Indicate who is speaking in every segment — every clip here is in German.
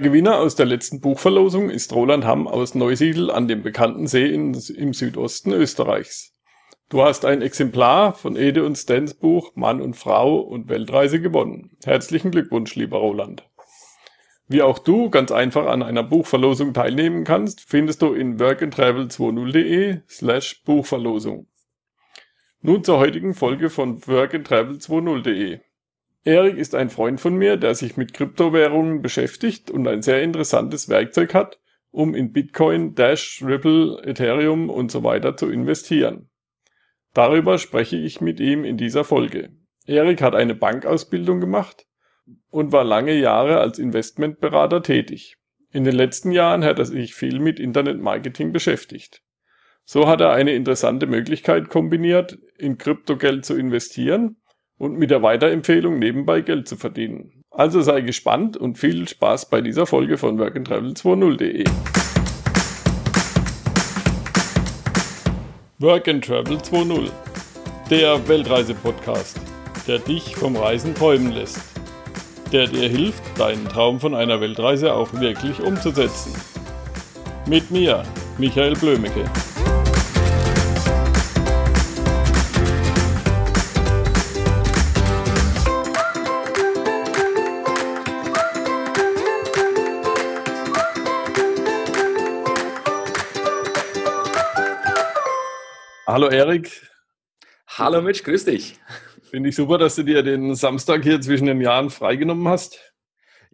Speaker 1: Gewinner aus der letzten Buchverlosung ist Roland Hamm aus Neusiedl an dem bekannten See in, im Südosten Österreichs. Du hast ein Exemplar von Ede und Stans Buch Mann und Frau und Weltreise gewonnen. Herzlichen Glückwunsch, lieber Roland. Wie auch du ganz einfach an einer Buchverlosung teilnehmen kannst, findest du in workandtravel20.de slash Buchverlosung. Nun zur heutigen Folge von workandtravel20.de. Erik ist ein Freund von mir, der sich mit Kryptowährungen beschäftigt und ein sehr interessantes Werkzeug hat, um in Bitcoin, Dash, Ripple, Ethereum und so weiter zu investieren. Darüber spreche ich mit ihm in dieser Folge. Erik hat eine Bankausbildung gemacht und war lange Jahre als Investmentberater tätig. In den letzten Jahren hat er sich viel mit Internetmarketing beschäftigt. So hat er eine interessante Möglichkeit kombiniert, in Kryptogeld zu investieren und mit der Weiterempfehlung nebenbei Geld zu verdienen. Also sei gespannt und viel Spaß bei dieser Folge von workandtravel20.de. Work and Travel 2.0, der Weltreise-Podcast, der dich vom Reisen träumen lässt, der dir hilft, deinen Traum von einer Weltreise auch wirklich umzusetzen. Mit mir, Michael Blömecke. Hallo Erik.
Speaker 2: Hallo Mitch, grüß dich.
Speaker 1: Finde ich super, dass du dir den Samstag hier zwischen den Jahren freigenommen hast.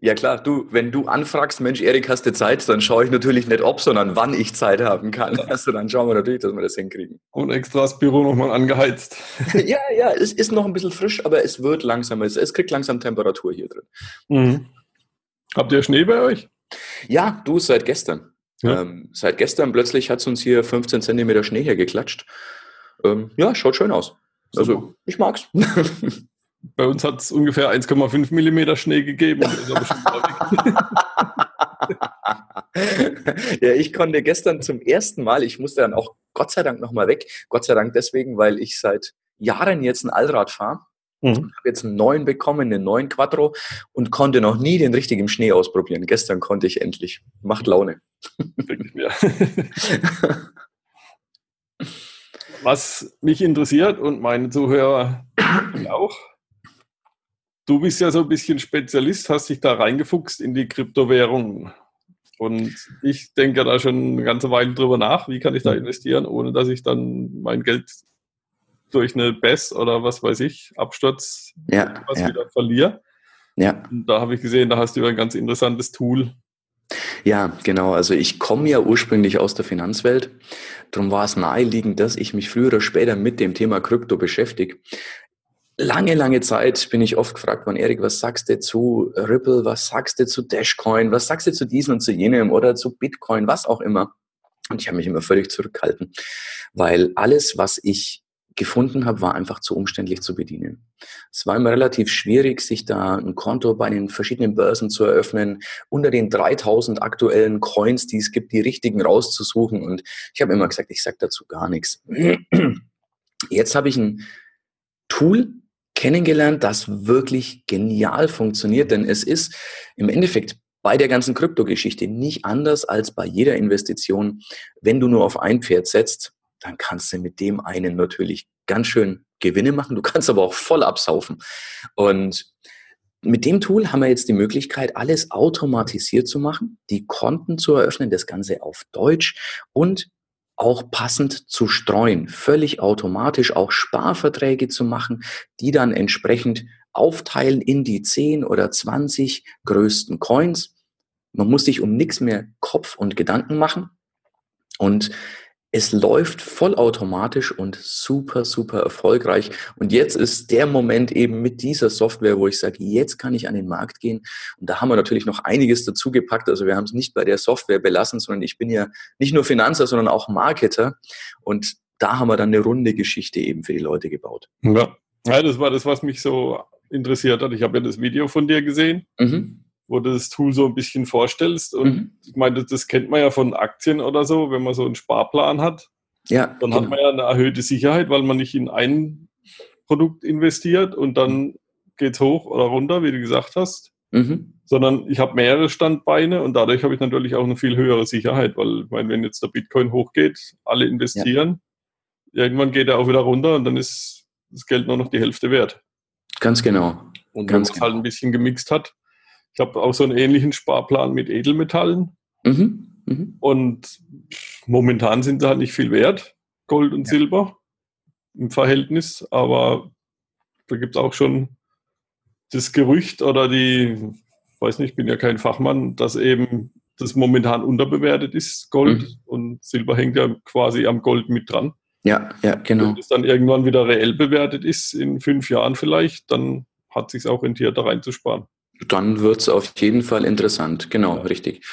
Speaker 2: Ja klar, du, wenn du anfragst, Mensch, Erik, hast du Zeit, dann schaue ich natürlich nicht ob, sondern wann ich Zeit haben kann. Also dann schauen wir natürlich, dass wir das hinkriegen.
Speaker 1: Und extra das Büro nochmal angeheizt.
Speaker 2: ja, ja, es ist noch ein bisschen frisch, aber es wird langsam, es, es kriegt langsam Temperatur hier drin. Mhm.
Speaker 1: Habt ihr Schnee bei euch?
Speaker 2: Ja, du seit gestern. Ja. Ähm, seit gestern plötzlich hat es uns hier 15 Zentimeter Schnee hergeklatscht. Ähm, ja, schaut schön aus. Also, ich mag's.
Speaker 1: Bei uns hat es ungefähr 1,5 Millimeter Schnee gegeben.
Speaker 2: ja, ich konnte gestern zum ersten Mal, ich musste dann auch Gott sei Dank nochmal weg. Gott sei Dank deswegen, weil ich seit Jahren jetzt ein Allrad fahre. Mhm. Ich habe jetzt einen neuen bekommen, einen neuen Quattro und konnte noch nie den richtigen Schnee ausprobieren. Gestern konnte ich endlich. Macht Laune.
Speaker 1: Was mich interessiert und meine Zuhörer auch, du bist ja so ein bisschen Spezialist, hast dich da reingefuchst in die Kryptowährungen. Und ich denke da schon eine ganze Weile drüber nach, wie kann ich da mhm. investieren, ohne dass ich dann mein Geld durch eine BES oder was weiß ich, Absturz
Speaker 2: ja,
Speaker 1: was
Speaker 2: ja.
Speaker 1: wieder verliere.
Speaker 2: Ja.
Speaker 1: Und da habe ich gesehen, da hast du ein ganz interessantes Tool.
Speaker 2: Ja, genau. Also ich komme ja ursprünglich aus der Finanzwelt. Darum war es naheliegend, dass ich mich früher oder später mit dem Thema Krypto beschäftige. Lange, lange Zeit bin ich oft gefragt worden, Erik, was sagst du zu Ripple, was sagst du zu Dashcoin, was sagst du zu diesem und zu jenem oder zu Bitcoin, was auch immer. Und ich habe mich immer völlig zurückgehalten, weil alles, was ich gefunden habe, war einfach zu umständlich zu bedienen. Es war immer relativ schwierig, sich da ein Konto bei den verschiedenen Börsen zu eröffnen, unter den 3000 aktuellen Coins, die es gibt, die richtigen rauszusuchen. Und ich habe immer gesagt, ich sage dazu gar nichts. Jetzt habe ich ein Tool kennengelernt, das wirklich genial funktioniert, denn es ist im Endeffekt bei der ganzen Kryptogeschichte nicht anders als bei jeder Investition. Wenn du nur auf ein Pferd setzt, dann kannst du mit dem einen natürlich ganz schön Gewinne machen. Du kannst aber auch voll absaufen. Und mit dem Tool haben wir jetzt die Möglichkeit, alles automatisiert zu machen, die Konten zu eröffnen, das Ganze auf Deutsch und auch passend zu streuen, völlig automatisch auch Sparverträge zu machen, die dann entsprechend aufteilen in die 10 oder 20 größten Coins. Man muss sich um nichts mehr Kopf und Gedanken machen. Und es läuft vollautomatisch und super, super erfolgreich. Und jetzt ist der Moment eben mit dieser Software, wo ich sage, jetzt kann ich an den Markt gehen. Und da haben wir natürlich noch einiges dazu gepackt. Also wir haben es nicht bei der Software belassen, sondern ich bin ja nicht nur Finanzer, sondern auch Marketer. Und da haben wir dann eine runde Geschichte eben für die Leute gebaut.
Speaker 1: Ja, ja das war das, was mich so interessiert hat. Ich habe ja das Video von dir gesehen. Mhm wo du das Tool so ein bisschen vorstellst. Und mhm. ich meine, das kennt man ja von Aktien oder so, wenn man so einen Sparplan hat. Ja, dann genau. hat man ja eine erhöhte Sicherheit, weil man nicht in ein Produkt investiert und dann geht es hoch oder runter, wie du gesagt hast. Mhm. sondern ich habe mehrere Standbeine und dadurch habe ich natürlich auch eine viel höhere Sicherheit, weil ich meine, wenn jetzt der Bitcoin hochgeht, alle investieren, ja. irgendwann geht er auch wieder runter und dann ist das Geld nur noch die Hälfte wert.
Speaker 2: Ganz genau.
Speaker 1: Und wenn man es genau. halt ein bisschen gemixt hat, ich habe auch so einen ähnlichen Sparplan mit Edelmetallen. Mhm. Mhm. Und momentan sind sie halt nicht viel wert, Gold und ja. Silber im Verhältnis, aber da gibt es auch schon das Gerücht oder die, weiß nicht, ich bin ja kein Fachmann, dass eben das momentan unterbewertet ist, Gold mhm. und Silber hängt ja quasi am Gold mit dran.
Speaker 2: Ja, ja, genau.
Speaker 1: Wenn es dann irgendwann wieder reell bewertet ist, in fünf Jahren vielleicht, dann hat sich auch rentiert, da reinzusparen.
Speaker 2: Dann wird es auf jeden Fall interessant, genau, ja. richtig.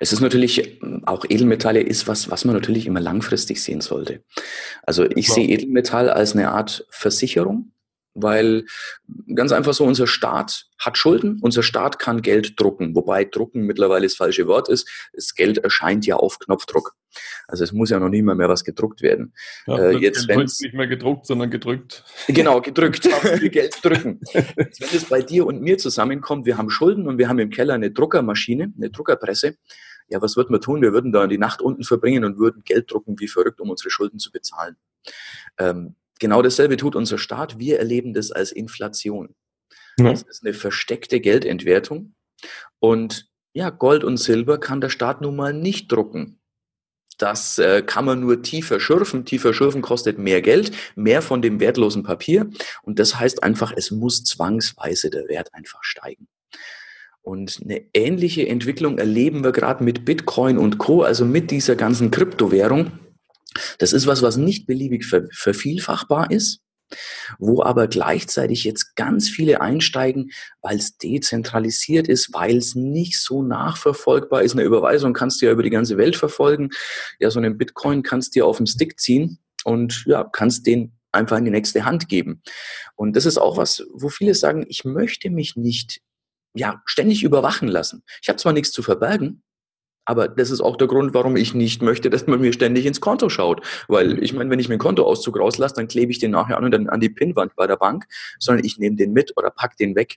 Speaker 2: Es ist natürlich, auch Edelmetalle ist was, was man natürlich immer langfristig sehen sollte. Also ich ja. sehe Edelmetall als eine Art Versicherung weil ganz einfach so, unser Staat hat Schulden, unser Staat kann Geld drucken, wobei drucken mittlerweile das falsche Wort ist. Das Geld erscheint ja auf Knopfdruck. Also es muss ja noch nie mal mehr was gedruckt werden.
Speaker 1: Ja, äh, jetzt wenn nicht mehr gedruckt, sondern gedrückt.
Speaker 2: Genau, gedrückt. Geld drücken. Jetzt, wenn es bei dir und mir zusammenkommt, wir haben Schulden und wir haben im Keller eine Druckermaschine, eine Druckerpresse. Ja, was würden wir tun? Wir würden da die Nacht unten verbringen und würden Geld drucken wie verrückt, um unsere Schulden zu bezahlen. Ähm, Genau dasselbe tut unser Staat. Wir erleben das als Inflation. Ja. Das ist eine versteckte Geldentwertung. Und ja, Gold und Silber kann der Staat nun mal nicht drucken. Das äh, kann man nur tiefer schürfen. Tiefer schürfen kostet mehr Geld, mehr von dem wertlosen Papier. Und das heißt einfach, es muss zwangsweise der Wert einfach steigen. Und eine ähnliche Entwicklung erleben wir gerade mit Bitcoin und Co., also mit dieser ganzen Kryptowährung. Das ist was, was nicht beliebig ver vervielfachbar ist, wo aber gleichzeitig jetzt ganz viele einsteigen, weil es dezentralisiert ist, weil es nicht so nachverfolgbar ist. Eine Überweisung kannst du ja über die ganze Welt verfolgen. Ja, so einen Bitcoin kannst du dir auf dem Stick ziehen und ja, kannst den einfach in die nächste Hand geben. Und das ist auch was, wo viele sagen, ich möchte mich nicht ja, ständig überwachen lassen. Ich habe zwar nichts zu verbergen, aber das ist auch der Grund, warum ich nicht möchte, dass man mir ständig ins Konto schaut. Weil ich meine, wenn ich meinen Kontoauszug rauslasse, dann klebe ich den nachher an und dann an die Pinnwand bei der Bank, sondern ich nehme den mit oder pack den weg.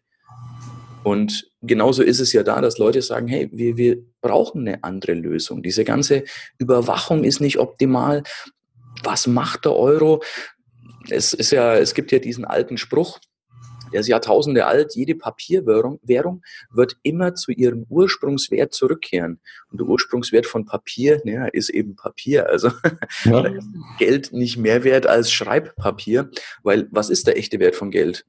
Speaker 2: Und genauso ist es ja da, dass Leute sagen, hey, wir, wir brauchen eine andere Lösung. Diese ganze Überwachung ist nicht optimal. Was macht der Euro? Es ist ja, es gibt ja diesen alten Spruch, der ist Jahrtausende alt. Jede Papierwährung Währung wird immer zu ihrem Ursprungswert zurückkehren. Und der Ursprungswert von Papier ja, ist eben Papier. Also ja. Geld nicht mehr wert als Schreibpapier, weil was ist der echte Wert von Geld?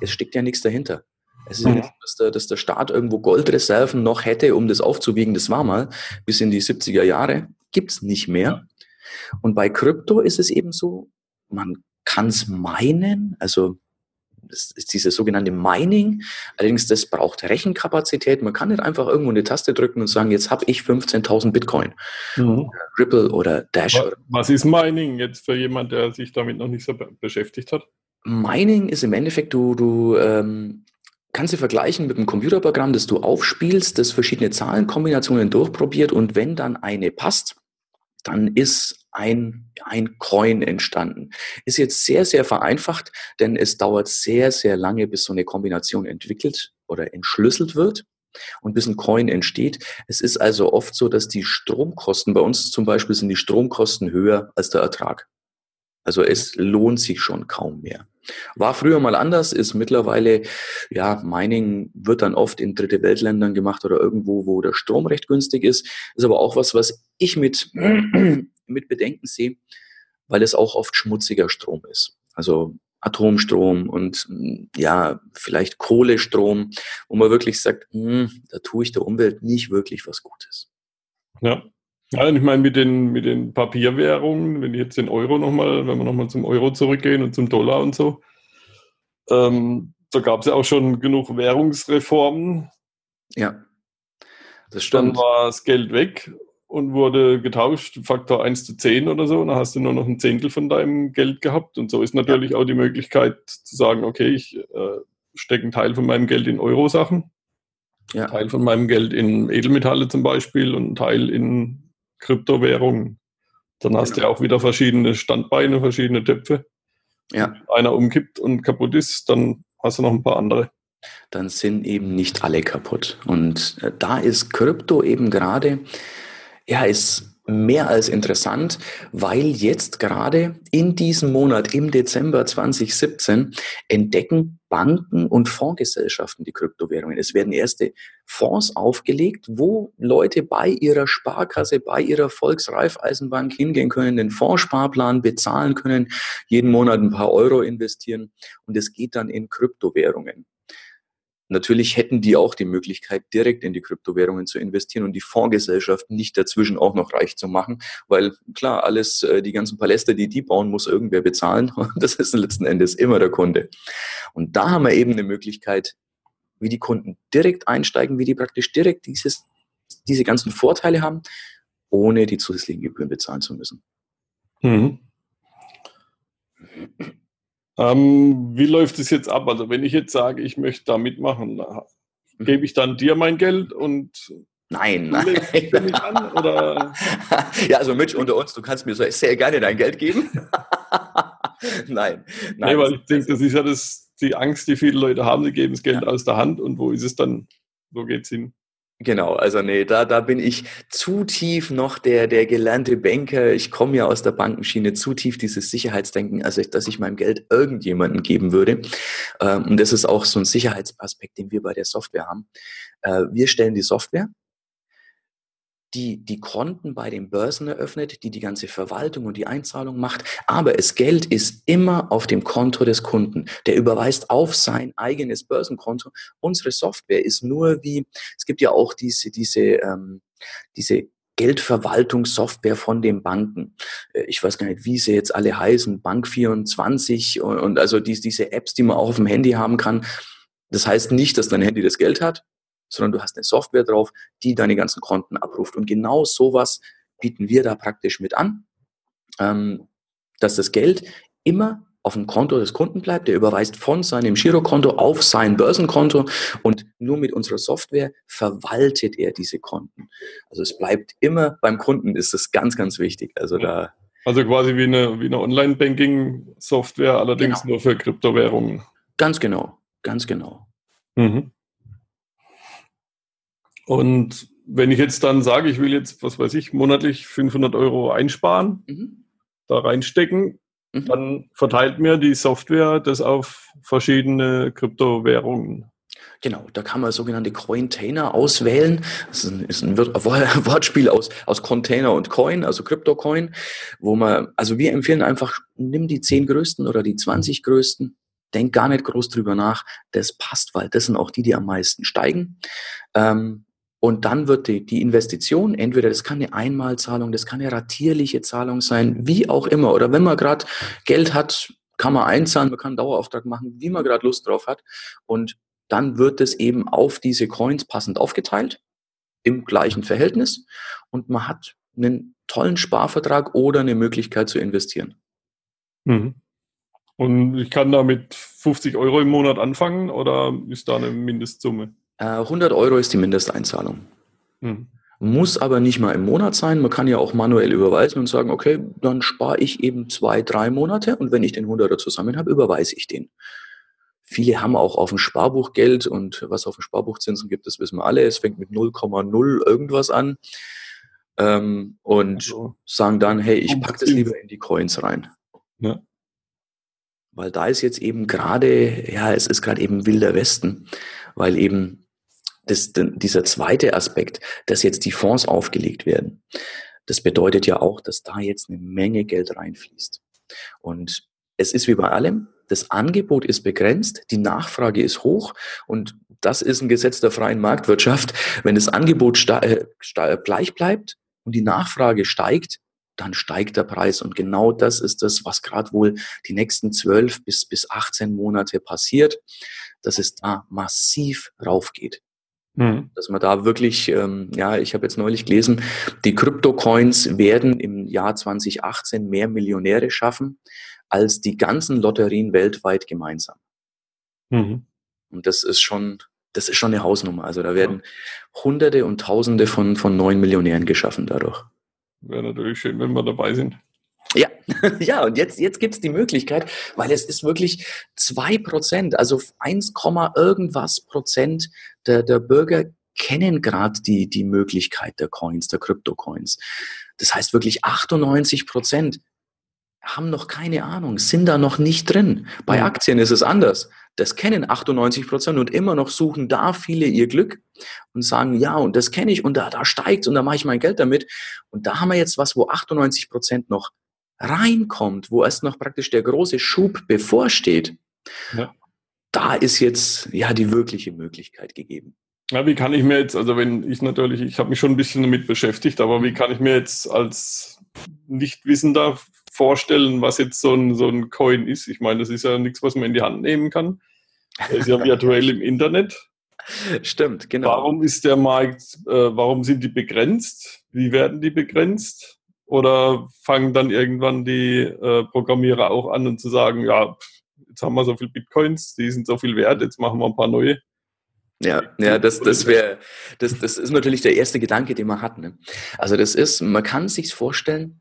Speaker 2: Es steckt ja nichts dahinter. Es ist ja nicht, dass der, dass der Staat irgendwo Goldreserven noch hätte, um das aufzuwiegen. Das war mal bis in die 70er Jahre. Gibt's nicht mehr. Und bei Krypto ist es eben so, man kann es meinen, also das ist dieses sogenannte Mining. Allerdings, das braucht Rechenkapazität. Man kann nicht einfach irgendwo eine Taste drücken und sagen, jetzt habe ich 15.000 Bitcoin. Mhm. Ripple oder Dash.
Speaker 1: Was, was ist Mining jetzt für jemand, der sich damit noch nicht so beschäftigt hat?
Speaker 2: Mining ist im Endeffekt, du, du ähm, kannst du vergleichen mit einem Computerprogramm, das du aufspielst, das verschiedene Zahlenkombinationen durchprobiert und wenn dann eine passt, dann ist ein, ein Coin entstanden. Ist jetzt sehr, sehr vereinfacht, denn es dauert sehr, sehr lange, bis so eine Kombination entwickelt oder entschlüsselt wird und bis ein Coin entsteht. Es ist also oft so, dass die Stromkosten, bei uns zum Beispiel sind die Stromkosten höher als der Ertrag. Also es lohnt sich schon kaum mehr. War früher mal anders, ist mittlerweile, ja, Mining wird dann oft in dritte Weltländern gemacht oder irgendwo, wo der Strom recht günstig ist. Ist aber auch was, was ich mit, mit Bedenken sehe, weil es auch oft schmutziger Strom ist. Also Atomstrom und ja, vielleicht Kohlestrom, wo man wirklich sagt, hm, da tue ich der Umwelt nicht wirklich was Gutes.
Speaker 1: Ja, ja, ich meine, mit den, mit den Papierwährungen, wenn jetzt den Euro nochmal, wenn wir nochmal zum Euro zurückgehen und zum Dollar und so, ähm, da gab es ja auch schon genug Währungsreformen.
Speaker 2: Ja, das stimmt.
Speaker 1: Dann war das Geld weg und wurde getauscht, Faktor 1 zu 10 oder so, und dann hast du nur noch ein Zehntel von deinem Geld gehabt. Und so ist natürlich ja. auch die Möglichkeit zu sagen, okay, ich äh, stecke einen Teil von meinem Geld in Euro-Sachen, ja. Teil von meinem Geld in Edelmetalle zum Beispiel und einen Teil in Kryptowährungen. Dann hast genau. du ja auch wieder verschiedene Standbeine, verschiedene Töpfe. Ja. Wenn einer umkippt und kaputt ist, dann hast du noch ein paar andere.
Speaker 2: dann sind eben nicht alle kaputt. Und äh, da ist Krypto eben gerade, ja, ist mehr als interessant, weil jetzt gerade in diesem Monat, im Dezember 2017, entdecken Banken und Fondsgesellschaften die Kryptowährungen. Es werden erste Fonds aufgelegt, wo Leute bei ihrer Sparkasse, bei ihrer Volksreifeisenbank hingehen können, den Fondssparplan bezahlen können, jeden Monat ein paar Euro investieren und es geht dann in Kryptowährungen. Natürlich hätten die auch die Möglichkeit, direkt in die Kryptowährungen zu investieren und die Fondsgesellschaften nicht dazwischen auch noch reich zu machen, weil klar, alles, äh, die ganzen Paläste, die die bauen, muss irgendwer bezahlen das ist letzten Endes immer der Kunde. Und da haben wir eben eine Möglichkeit, wie die Kunden direkt einsteigen, wie die praktisch direkt dieses, diese ganzen Vorteile haben, ohne die zusätzlichen Gebühren bezahlen zu müssen. Mhm.
Speaker 1: Ähm, wie läuft es jetzt ab? Also wenn ich jetzt sage, ich möchte da mitmachen, mhm. gebe ich dann dir mein Geld und
Speaker 2: Nein, nein. An, ja, also Mitch, unter uns, du kannst mir so sehr gerne dein Geld geben.
Speaker 1: nein, nein. Nee, weil ich denke, das ist ja das, die Angst, die viele Leute haben, sie geben das Geld ja. aus der Hand und wo ist es dann, wo geht es hin?
Speaker 2: Genau, also nee, da, da bin ich zu tief noch der, der gelernte Banker. Ich komme ja aus der Bankenschiene, zu tief dieses Sicherheitsdenken, also dass ich mein Geld irgendjemandem geben würde. Ähm, und das ist auch so ein Sicherheitsaspekt, den wir bei der Software haben. Äh, wir stellen die Software, die die Konten bei den Börsen eröffnet, die die ganze Verwaltung und die Einzahlung macht. Aber das Geld ist immer auf dem Konto des Kunden. Der überweist auf sein eigenes Börsenkonto. Unsere Software ist nur wie, es gibt ja auch diese, diese, ähm, diese Geldverwaltungssoftware von den Banken. Äh, ich weiß gar nicht, wie sie jetzt alle heißen, Bank24 und, und also die, diese Apps, die man auch auf dem Handy haben kann. Das heißt nicht, dass dein Handy das Geld hat, sondern du hast eine Software drauf, die deine ganzen Konten abruft. Und genau sowas bieten wir da praktisch mit an, ähm, dass das Geld immer auf dem Konto des Kunden bleibt. Der überweist von seinem Girokonto auf sein Börsenkonto und nur mit unserer Software verwaltet er diese Konten. Also es bleibt immer beim Kunden, ist das ganz, ganz wichtig. Also da.
Speaker 1: Also quasi wie eine, wie eine Online-Banking-Software, allerdings genau. nur für Kryptowährungen.
Speaker 2: Ganz genau, ganz genau.
Speaker 1: Mhm. Und wenn ich jetzt dann sage, ich will jetzt, was weiß ich, monatlich 500 Euro einsparen, mhm. da reinstecken, mhm. dann verteilt mir die Software das auf verschiedene Kryptowährungen.
Speaker 2: Genau, da kann man sogenannte Cointainer auswählen. Das ist ein, ist ein Wortspiel aus, aus Container und Coin, also Crypto-Coin, wo man, also wir empfehlen einfach, nimm die 10 größten oder die 20 größten, denk gar nicht groß drüber nach, das passt, weil das sind auch die, die am meisten steigen. Ähm, und dann wird die, die Investition, entweder das kann eine Einmalzahlung, das kann eine ratierliche Zahlung sein, wie auch immer. Oder wenn man gerade Geld hat, kann man einzahlen, man kann einen Dauerauftrag machen, wie man gerade Lust drauf hat. Und dann wird es eben auf diese Coins passend aufgeteilt, im gleichen Verhältnis. Und man hat einen tollen Sparvertrag oder eine Möglichkeit zu investieren.
Speaker 1: Mhm. Und ich kann da mit 50 Euro im Monat anfangen oder ist da eine Mindestsumme?
Speaker 2: 100 äh, Euro ist die Mindesteinzahlung. Mhm. Muss aber nicht mal im Monat sein. Man kann ja auch manuell überweisen und sagen, okay, dann spare ich eben zwei, drei Monate und wenn ich den 100er zusammen habe, überweise ich den. Viele haben auch auf dem Sparbuch Geld und was auf dem Sparbuch Zinsen gibt, das wissen wir alle. Es fängt mit 0,0 irgendwas an ähm, und also, sagen dann, hey, ich packe das lieber in die Coins rein. Ja. Weil da ist jetzt eben gerade, ja, es ist gerade eben wilder Westen, weil eben das, dieser zweite Aspekt, dass jetzt die Fonds aufgelegt werden, das bedeutet ja auch, dass da jetzt eine Menge Geld reinfließt. Und es ist wie bei allem, das Angebot ist begrenzt, die Nachfrage ist hoch und das ist ein Gesetz der freien Marktwirtschaft. Wenn das Angebot äh, gleich bleibt und die Nachfrage steigt, dann steigt der Preis. Und genau das ist das, was gerade wohl die nächsten zwölf bis, bis 18 Monate passiert, dass es da massiv raufgeht. Mhm. Dass man da wirklich, ähm, ja, ich habe jetzt neulich gelesen, die Kryptocoins werden im Jahr 2018 mehr Millionäre schaffen als die ganzen Lotterien weltweit gemeinsam. Mhm. Und das ist schon, das ist schon eine Hausnummer. Also da werden ja. Hunderte und Tausende von, von neuen Millionären geschaffen dadurch.
Speaker 1: Wäre natürlich schön, wenn wir dabei sind.
Speaker 2: Ja, ja, und jetzt, jetzt gibt's die Möglichkeit, weil es ist wirklich zwei Prozent, also 1, irgendwas Prozent der, der Bürger kennen gerade die, die Möglichkeit der Coins, der Krypto-Coins. Das heißt wirklich 98 Prozent haben noch keine Ahnung, sind da noch nicht drin. Bei. Aktien ist es anders. Das kennen 98 Prozent und immer noch suchen da viele ihr Glück und sagen, ja, und das kenne ich und da, da steigt und da mache ich mein Geld damit. Und da haben wir jetzt was, wo 98 Prozent noch reinkommt, wo erst noch praktisch der große Schub bevorsteht. Ja. Da ist jetzt ja die wirkliche Möglichkeit gegeben.
Speaker 1: Ja, wie kann ich mir jetzt, also wenn ich natürlich, ich habe mich schon ein bisschen damit beschäftigt, aber wie kann ich mir jetzt als Nichtwissender vorstellen, was jetzt so ein, so ein Coin ist? Ich meine, das ist ja nichts, was man in die Hand nehmen kann. Er ist ja virtuell im Internet.
Speaker 2: Stimmt, genau.
Speaker 1: Warum ist der Markt, äh, warum sind die begrenzt? Wie werden die begrenzt? Oder fangen dann irgendwann die äh, Programmierer auch an und zu sagen, ja, jetzt haben wir so viel Bitcoins, die sind so viel wert, jetzt machen wir ein paar neue.
Speaker 2: Ja, ja, das, das wäre, das, das ist natürlich der erste Gedanke, den man hat. Ne? Also das ist, man kann sich vorstellen,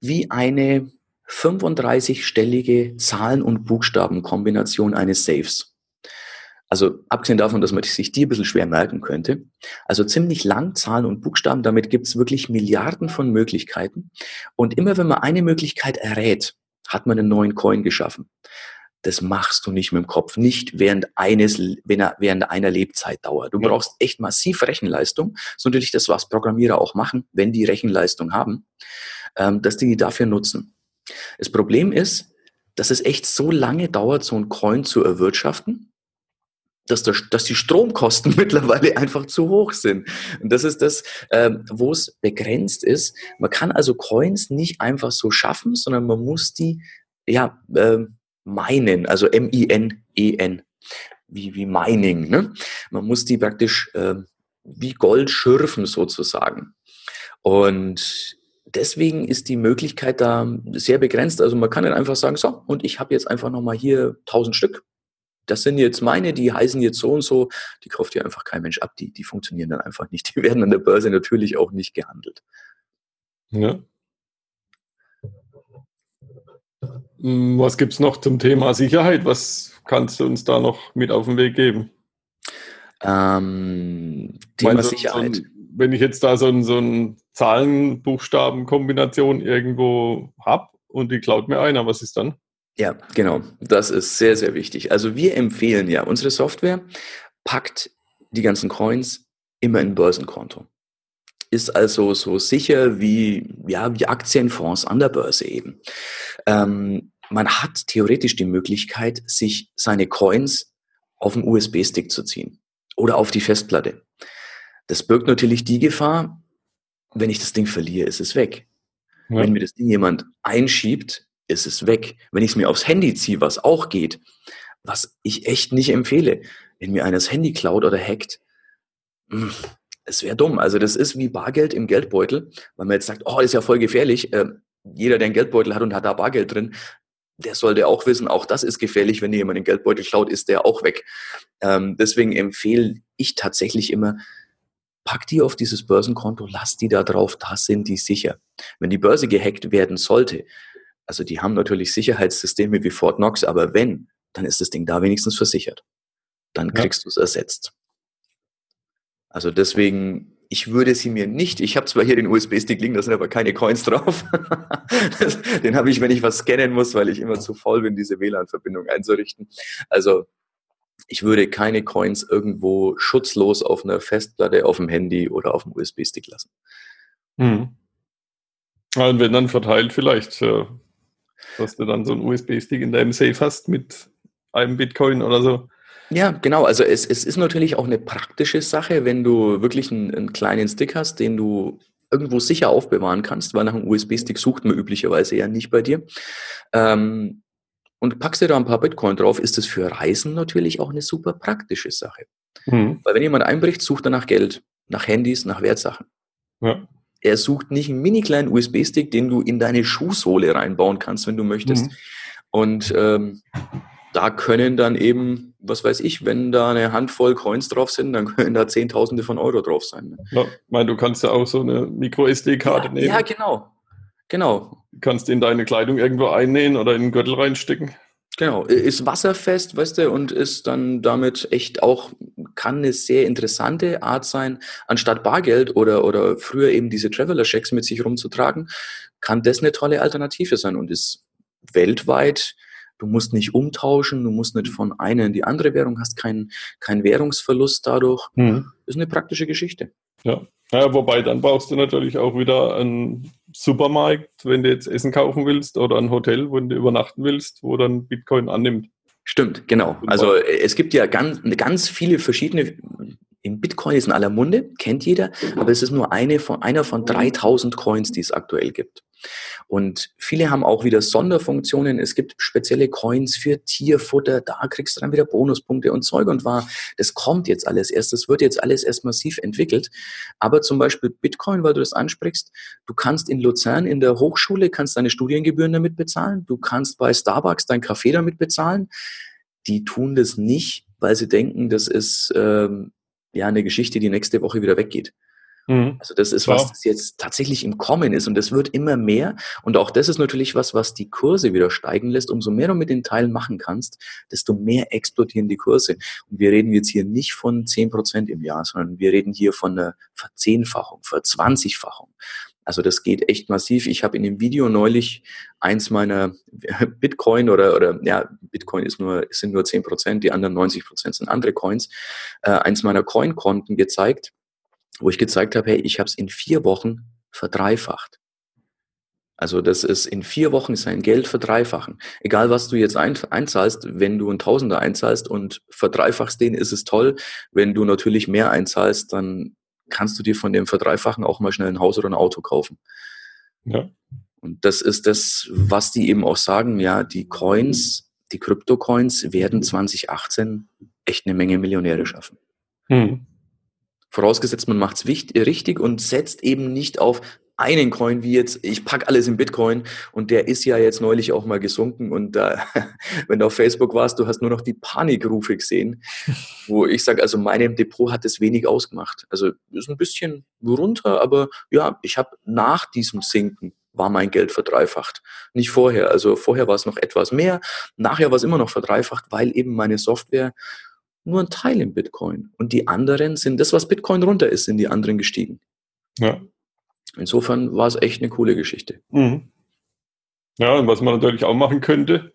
Speaker 2: wie eine 35-stellige Zahlen- und Buchstabenkombination eines Safes. Also abgesehen davon, dass man sich die ein bisschen schwer merken könnte. Also ziemlich lang Zahlen und Buchstaben, damit gibt's wirklich Milliarden von Möglichkeiten. Und immer wenn man eine Möglichkeit errät, hat man einen neuen Coin geschaffen das machst du nicht mit dem Kopf, nicht während eines, während einer Lebzeit dauert. Du brauchst echt massiv Rechenleistung. Das ist natürlich das, was Programmierer auch machen, wenn die Rechenleistung haben, ähm, dass die die dafür nutzen. Das Problem ist, dass es echt so lange dauert, so ein Coin zu erwirtschaften, dass, der, dass die Stromkosten mittlerweile einfach zu hoch sind. Und das ist das, ähm, wo es begrenzt ist. Man kann also Coins nicht einfach so schaffen, sondern man muss die ja, ähm, meinen, also M-I-N-E-N, wie, wie Mining. Ne? Man muss die praktisch äh, wie Gold schürfen sozusagen. Und deswegen ist die Möglichkeit da sehr begrenzt. Also man kann dann einfach sagen, so, und ich habe jetzt einfach nochmal hier 1000 Stück. Das sind jetzt meine, die heißen jetzt so und so. Die kauft dir einfach kein Mensch ab. Die, die funktionieren dann einfach nicht. Die werden an der Börse natürlich auch nicht gehandelt.
Speaker 1: Ja. Hm, was gibt es noch zum Thema Sicherheit? Was kannst du uns da noch mit auf den Weg geben?
Speaker 2: Ähm, Thema
Speaker 1: Meinst
Speaker 2: Sicherheit.
Speaker 1: So ein, wenn ich jetzt da so, ein, so eine Zahlen-Buchstaben-Kombination irgendwo habe und die klaut mir einer, was ist dann?
Speaker 2: Ja, genau. Das ist sehr, sehr wichtig. Also wir empfehlen ja, unsere Software packt die ganzen Coins immer in ein Börsenkonto ist also so sicher wie, ja, wie Aktienfonds an der Börse eben. Ähm, man hat theoretisch die Möglichkeit, sich seine Coins auf einen USB-Stick zu ziehen oder auf die Festplatte. Das birgt natürlich die Gefahr, wenn ich das Ding verliere, ist es weg. Ja. Wenn mir das Ding jemand einschiebt, ist es weg. Wenn ich es mir aufs Handy ziehe, was auch geht, was ich echt nicht empfehle, wenn mir einer das Handy klaut oder hackt, hm, es wäre dumm. Also das ist wie Bargeld im Geldbeutel, weil man jetzt sagt, oh, das ist ja voll gefährlich. Äh, jeder, der einen Geldbeutel hat und hat da Bargeld drin, der sollte auch wissen, auch das ist gefährlich. Wenn dir jemand den Geldbeutel klaut, ist der auch weg. Ähm, deswegen empfehle ich tatsächlich immer, pack die auf dieses Börsenkonto, lass die da drauf, da sind die sicher. Wenn die Börse gehackt werden sollte, also die haben natürlich Sicherheitssysteme wie Fort Knox, aber wenn, dann ist das Ding da wenigstens versichert. Dann kriegst ja. du es ersetzt. Also deswegen, ich würde sie mir nicht, ich habe zwar hier den USB-Stick liegen, da sind aber keine Coins drauf. den habe ich, wenn ich was scannen muss, weil ich immer zu faul bin, diese WLAN-Verbindung einzurichten. Also ich würde keine Coins irgendwo schutzlos auf einer Festplatte, auf dem Handy oder auf dem USB-Stick lassen.
Speaker 1: Hm. Und wenn dann verteilt vielleicht, äh, dass du dann so einen USB-Stick in deinem Safe hast mit einem Bitcoin oder so.
Speaker 2: Ja, genau. Also es, es ist natürlich auch eine praktische Sache, wenn du wirklich einen, einen kleinen Stick hast, den du irgendwo sicher aufbewahren kannst, weil nach einem USB-Stick sucht man üblicherweise ja nicht bei dir. Ähm, und packst dir da ein paar Bitcoin drauf, ist das für Reisen natürlich auch eine super praktische Sache. Mhm. Weil wenn jemand einbricht, sucht er nach Geld, nach Handys, nach Wertsachen. Ja. Er sucht nicht einen mini kleinen USB-Stick, den du in deine Schuhsohle reinbauen kannst, wenn du möchtest. Mhm. Und ähm, da können dann eben, was weiß ich, wenn da eine Handvoll Coins drauf sind, dann können da Zehntausende von Euro drauf sein. Ne?
Speaker 1: Ja, ich meine, du kannst ja auch so eine Micro-SD-Karte
Speaker 2: ja,
Speaker 1: nehmen.
Speaker 2: Ja, genau. Genau.
Speaker 1: Kannst in deine Kleidung irgendwo einnähen oder in den Gürtel reinstecken.
Speaker 2: Genau, ist wasserfest, weißt du, und ist dann damit echt auch, kann eine sehr interessante Art sein, anstatt Bargeld oder, oder früher eben diese Traveler-Checks mit sich rumzutragen, kann das eine tolle Alternative sein und ist weltweit, du musst nicht umtauschen, du musst nicht von einer in die andere Währung, hast keinen keinen Währungsverlust dadurch. Mhm. Ist eine praktische Geschichte.
Speaker 1: Ja. ja, wobei dann brauchst du natürlich auch wieder einen Supermarkt, wenn du jetzt Essen kaufen willst oder ein Hotel, wo du übernachten willst, wo dann Bitcoin annimmt.
Speaker 2: Stimmt, genau. Also es gibt ja ganz, ganz viele verschiedene in Bitcoin ist in aller Munde, kennt jeder, aber es ist nur eine von, einer von 3000 Coins, die es aktuell gibt. Und viele haben auch wieder Sonderfunktionen. Es gibt spezielle Coins für Tierfutter. Da kriegst du dann wieder Bonuspunkte und Zeug und war. Das kommt jetzt alles erst. Das wird jetzt alles erst massiv entwickelt. Aber zum Beispiel Bitcoin, weil du das ansprichst. Du kannst in Luzern in der Hochschule, kannst deine Studiengebühren damit bezahlen. Du kannst bei Starbucks dein Kaffee damit bezahlen. Die tun das nicht, weil sie denken, das ist ähm, ja eine Geschichte, die nächste Woche wieder weggeht. Mhm. Also das ist was, das jetzt tatsächlich im Kommen ist und das wird immer mehr. Und auch das ist natürlich was, was die Kurse wieder steigen lässt. Umso mehr du mit den Teilen machen kannst, desto mehr explodieren die Kurse. Und wir reden jetzt hier nicht von zehn Prozent im Jahr, sondern wir reden hier von einer Verzehnfachung, Verzwanzigfachung. Also das geht echt massiv. Ich habe in dem Video neulich eins meiner Bitcoin oder, oder ja, Bitcoin ist nur, sind nur zehn Prozent, die anderen 90 Prozent sind andere Coins, äh, eins meiner Coin-Konten gezeigt wo ich gezeigt habe, hey, ich habe es in vier Wochen verdreifacht. Also das ist in vier Wochen ist ein Geld verdreifachen. Egal was du jetzt ein, einzahlst, wenn du ein Tausender einzahlst und verdreifachst den, ist es toll. Wenn du natürlich mehr einzahlst, dann kannst du dir von dem Verdreifachen auch mal schnell ein Haus oder ein Auto kaufen. Ja. Und das ist das, was die eben auch sagen, ja, die Coins, die Krypto-Coins werden 2018 echt eine Menge Millionäre schaffen. Hm. Vorausgesetzt, man macht es richtig und setzt eben nicht auf einen Coin wie jetzt, ich pack alles in Bitcoin und der ist ja jetzt neulich auch mal gesunken und äh, wenn du auf Facebook warst, du hast nur noch die Panikrufe gesehen, wo ich sage, also meinem Depot hat es wenig ausgemacht. Also ist ein bisschen runter, aber ja, ich habe nach diesem Sinken war mein Geld verdreifacht. Nicht vorher. Also vorher war es noch etwas mehr, nachher war es immer noch verdreifacht, weil eben meine Software nur ein Teil im Bitcoin. Und die anderen sind, das, was Bitcoin runter ist, sind die anderen gestiegen. Ja. Insofern war es echt eine coole Geschichte. Mhm.
Speaker 1: Ja, und was man natürlich auch machen könnte,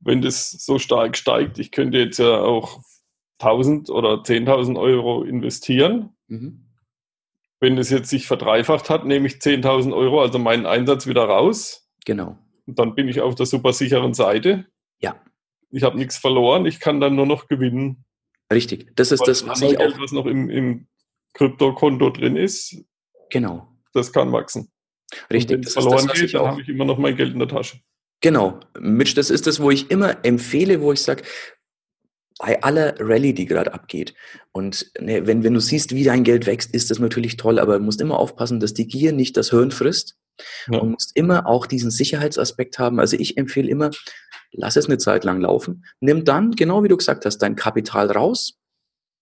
Speaker 1: wenn das so stark steigt, ich könnte jetzt ja auch 1000 oder 10.000 Euro investieren. Mhm. Wenn das jetzt sich verdreifacht hat, nehme ich 10.000 Euro, also meinen Einsatz wieder raus.
Speaker 2: Genau.
Speaker 1: Und dann bin ich auf der super sicheren Seite.
Speaker 2: Ja
Speaker 1: ich habe nichts verloren, ich kann dann nur noch gewinnen.
Speaker 2: Richtig, das ist das,
Speaker 1: was ich auch... was noch im, im Kryptokonto drin ist,
Speaker 2: genau.
Speaker 1: das kann wachsen.
Speaker 2: Richtig,
Speaker 1: wenn es verloren das, geht, dann habe ich immer noch mein Geld in der Tasche.
Speaker 2: Genau, Mitch, das ist das, wo ich immer empfehle, wo ich sage, bei aller Rallye, die gerade abgeht. Und ne, wenn, wenn du siehst, wie dein Geld wächst, ist das natürlich toll, aber du musst immer aufpassen, dass die Gier nicht das Hirn frisst. Ja. Und musst immer auch diesen Sicherheitsaspekt haben. Also ich empfehle immer, lass es eine Zeit lang laufen. Nimm dann, genau wie du gesagt hast, dein Kapital raus.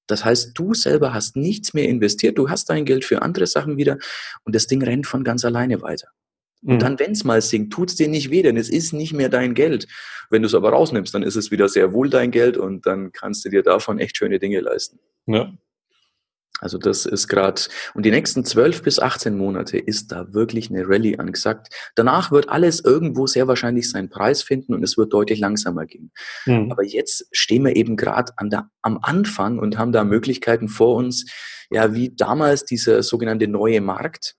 Speaker 2: Das heißt, du selber hast nichts mehr investiert, du hast dein Geld für andere Sachen wieder und das Ding rennt von ganz alleine weiter. Und mhm. dann, wenn es mal sinkt, tut es dir nicht weh, denn es ist nicht mehr dein Geld. Wenn du es aber rausnimmst, dann ist es wieder sehr wohl dein Geld und dann kannst du dir davon echt schöne Dinge leisten. Ja. Also das ist gerade, und die nächsten 12 bis 18 Monate ist da wirklich eine Rallye angesagt. Danach wird alles irgendwo sehr wahrscheinlich seinen Preis finden und es wird deutlich langsamer gehen. Mhm. Aber jetzt stehen wir eben gerade am Anfang und haben da Möglichkeiten vor uns, ja, wie damals dieser sogenannte neue Markt,